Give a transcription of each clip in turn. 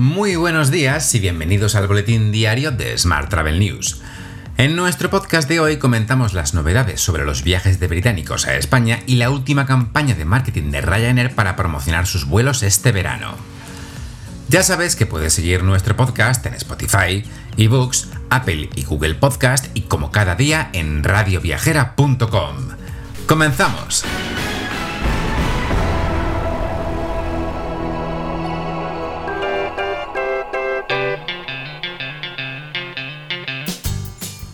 Muy buenos días y bienvenidos al boletín diario de Smart Travel News. En nuestro podcast de hoy comentamos las novedades sobre los viajes de británicos a España y la última campaña de marketing de Ryanair para promocionar sus vuelos este verano. Ya sabes que puedes seguir nuestro podcast en Spotify, eBooks, Apple y Google Podcast y como cada día en radioviajera.com. ¡Comenzamos!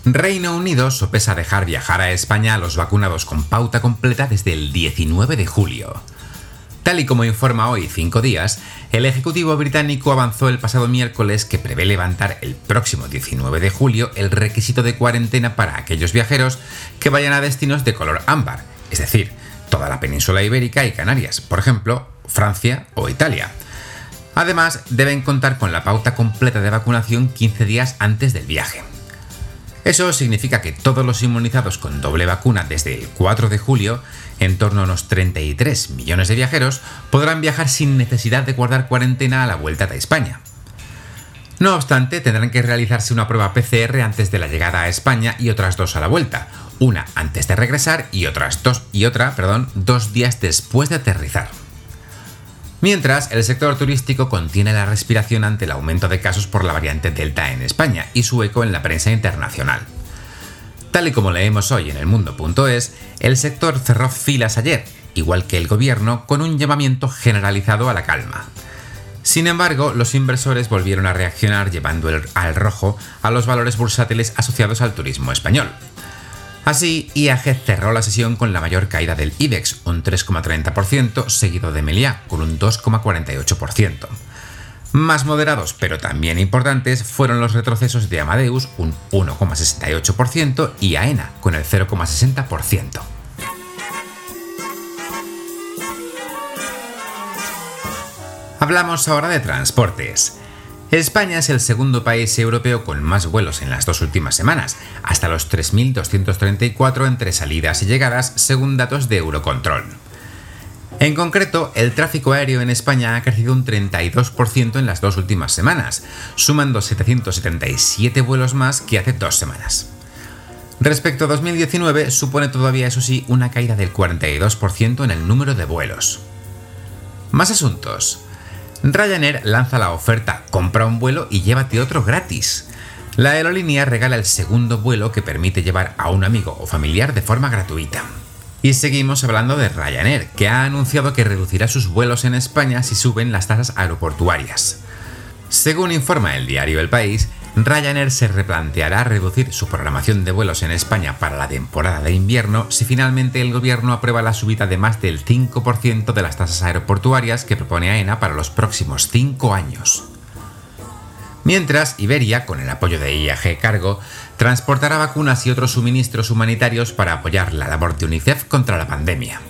Reino Unido sopesa dejar viajar a España a los vacunados con pauta completa desde el 19 de julio. Tal y como informa hoy Cinco Días, el Ejecutivo británico avanzó el pasado miércoles que prevé levantar el próximo 19 de julio el requisito de cuarentena para aquellos viajeros que vayan a destinos de color ámbar, es decir, toda la península ibérica y Canarias, por ejemplo, Francia o Italia. Además, deben contar con la pauta completa de vacunación 15 días antes del viaje. Eso significa que todos los inmunizados con doble vacuna desde el 4 de julio, en torno a unos 33 millones de viajeros, podrán viajar sin necesidad de guardar cuarentena a la vuelta de España. No obstante, tendrán que realizarse una prueba PCR antes de la llegada a España y otras dos a la vuelta, una antes de regresar y otras dos y otra, perdón, dos días después de aterrizar. Mientras, el sector turístico contiene la respiración ante el aumento de casos por la variante Delta en España y su eco en la prensa internacional. Tal y como leemos hoy en el mundo.es, el sector cerró filas ayer, igual que el gobierno, con un llamamiento generalizado a la calma. Sin embargo, los inversores volvieron a reaccionar llevando al rojo a los valores bursátiles asociados al turismo español. Así, IAG cerró la sesión con la mayor caída del IBEX, un 3,30%, seguido de Meliá, con un 2,48%. Más moderados, pero también importantes, fueron los retrocesos de Amadeus, un 1,68%, y AENA, con el 0,60%. Hablamos ahora de transportes. España es el segundo país europeo con más vuelos en las dos últimas semanas, hasta los 3.234 entre salidas y llegadas, según datos de Eurocontrol. En concreto, el tráfico aéreo en España ha crecido un 32% en las dos últimas semanas, sumando 777 vuelos más que hace dos semanas. Respecto a 2019, supone todavía, eso sí, una caída del 42% en el número de vuelos. Más asuntos. Ryanair lanza la oferta compra un vuelo y llévate otro gratis. La aerolínea regala el segundo vuelo que permite llevar a un amigo o familiar de forma gratuita. Y seguimos hablando de Ryanair, que ha anunciado que reducirá sus vuelos en España si suben las tasas aeroportuarias. Según informa el diario El País, Ryanair se replanteará reducir su programación de vuelos en España para la temporada de invierno si finalmente el gobierno aprueba la subida de más del 5% de las tasas aeroportuarias que propone AENA para los próximos 5 años. Mientras, Iberia, con el apoyo de IAG Cargo, transportará vacunas y otros suministros humanitarios para apoyar la labor de UNICEF contra la pandemia.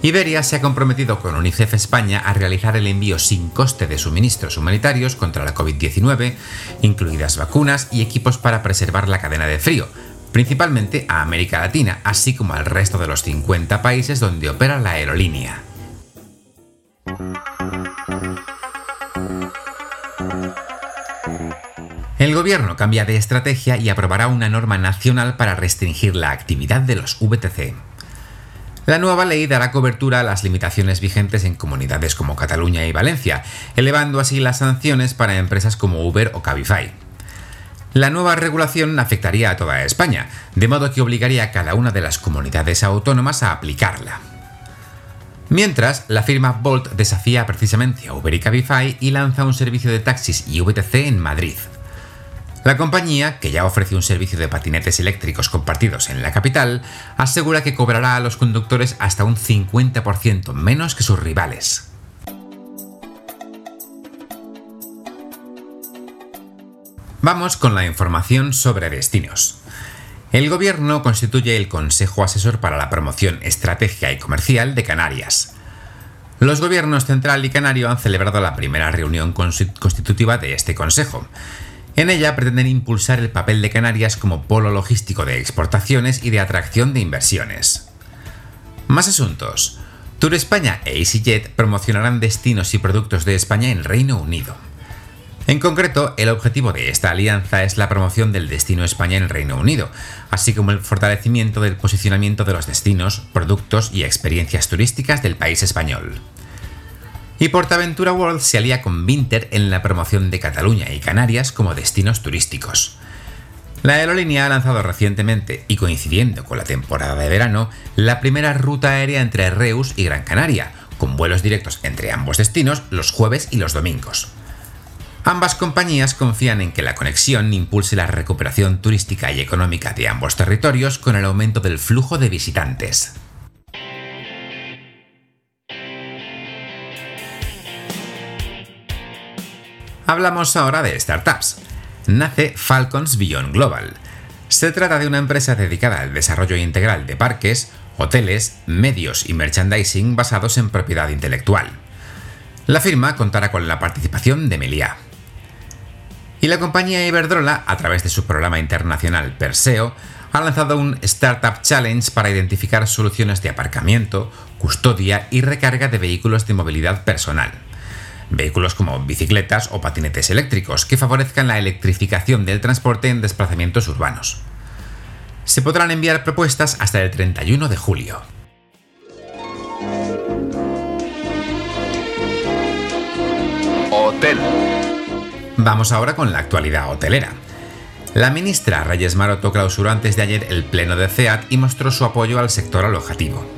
Iberia se ha comprometido con UNICEF España a realizar el envío sin coste de suministros humanitarios contra la COVID-19, incluidas vacunas y equipos para preservar la cadena de frío, principalmente a América Latina, así como al resto de los 50 países donde opera la aerolínea. El gobierno cambia de estrategia y aprobará una norma nacional para restringir la actividad de los VTC. La nueva ley dará cobertura a las limitaciones vigentes en comunidades como Cataluña y Valencia, elevando así las sanciones para empresas como Uber o Cabify. La nueva regulación afectaría a toda España, de modo que obligaría a cada una de las comunidades autónomas a aplicarla. Mientras, la firma Bolt desafía precisamente a Uber y Cabify y lanza un servicio de taxis y VTC en Madrid. La compañía, que ya ofrece un servicio de patinetes eléctricos compartidos en la capital, asegura que cobrará a los conductores hasta un 50% menos que sus rivales. Vamos con la información sobre destinos. El Gobierno constituye el Consejo Asesor para la Promoción Estratégica y Comercial de Canarias. Los gobiernos central y canario han celebrado la primera reunión constitutiva de este Consejo. En ella pretenden impulsar el papel de Canarias como polo logístico de exportaciones y de atracción de inversiones. Más asuntos. Tour España e EasyJet promocionarán destinos y productos de España en Reino Unido. En concreto, el objetivo de esta alianza es la promoción del destino España en el Reino Unido, así como el fortalecimiento del posicionamiento de los destinos, productos y experiencias turísticas del país español. Y Portaventura World se alía con Vinter en la promoción de Cataluña y Canarias como destinos turísticos. La aerolínea ha lanzado recientemente, y coincidiendo con la temporada de verano, la primera ruta aérea entre Reus y Gran Canaria, con vuelos directos entre ambos destinos los jueves y los domingos. Ambas compañías confían en que la conexión impulse la recuperación turística y económica de ambos territorios con el aumento del flujo de visitantes. Hablamos ahora de startups. Nace Falcons Beyond Global. Se trata de una empresa dedicada al desarrollo integral de parques, hoteles, medios y merchandising basados en propiedad intelectual. La firma contará con la participación de Meliá. Y la compañía Iberdrola, a través de su programa internacional Perseo, ha lanzado un Startup Challenge para identificar soluciones de aparcamiento, custodia y recarga de vehículos de movilidad personal. Vehículos como bicicletas o patinetes eléctricos que favorezcan la electrificación del transporte en desplazamientos urbanos. Se podrán enviar propuestas hasta el 31 de julio. Hotel. Vamos ahora con la actualidad hotelera. La ministra Reyes Maroto clausuró antes de ayer el pleno de CEAT y mostró su apoyo al sector alojativo.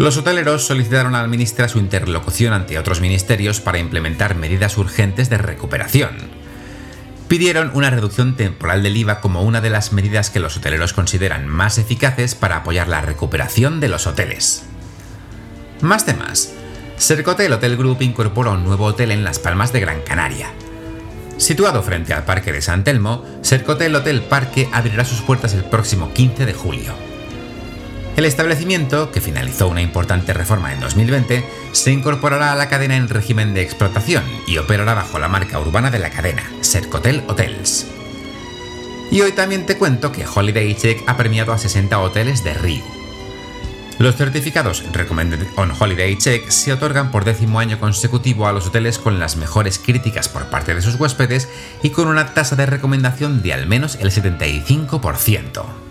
Los hoteleros solicitaron a la ministra su interlocución ante otros ministerios para implementar medidas urgentes de recuperación. Pidieron una reducción temporal del IVA como una de las medidas que los hoteleros consideran más eficaces para apoyar la recuperación de los hoteles. Más temas. Sercotel Hotel Group incorpora un nuevo hotel en Las Palmas de Gran Canaria, Situado frente al Parque de San Telmo, Sercotel Hotel Parque abrirá sus puertas el próximo 15 de julio. El establecimiento, que finalizó una importante reforma en 2020, se incorporará a la cadena en régimen de explotación y operará bajo la marca urbana de la cadena, Sercotel Hotels. Y hoy también te cuento que Holiday Check ha premiado a 60 hoteles de Río. Los certificados Recommended on Holiday Check se otorgan por décimo año consecutivo a los hoteles con las mejores críticas por parte de sus huéspedes y con una tasa de recomendación de al menos el 75%.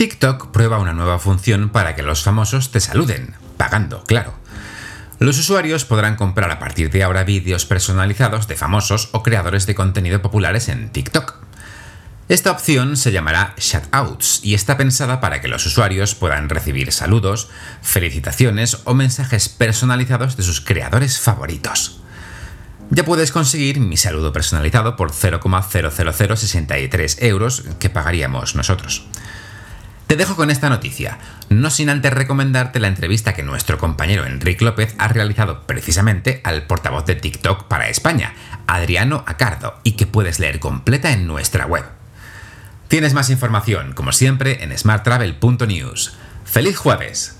TikTok prueba una nueva función para que los famosos te saluden, pagando, claro. Los usuarios podrán comprar a partir de ahora vídeos personalizados de famosos o creadores de contenido populares en TikTok. Esta opción se llamará Shoutouts y está pensada para que los usuarios puedan recibir saludos, felicitaciones o mensajes personalizados de sus creadores favoritos. Ya puedes conseguir mi saludo personalizado por 0,00063 euros que pagaríamos nosotros. Te dejo con esta noticia, no sin antes recomendarte la entrevista que nuestro compañero Enrique López ha realizado precisamente al portavoz de TikTok para España, Adriano Acardo, y que puedes leer completa en nuestra web. Tienes más información, como siempre, en smarttravel.news. ¡Feliz jueves!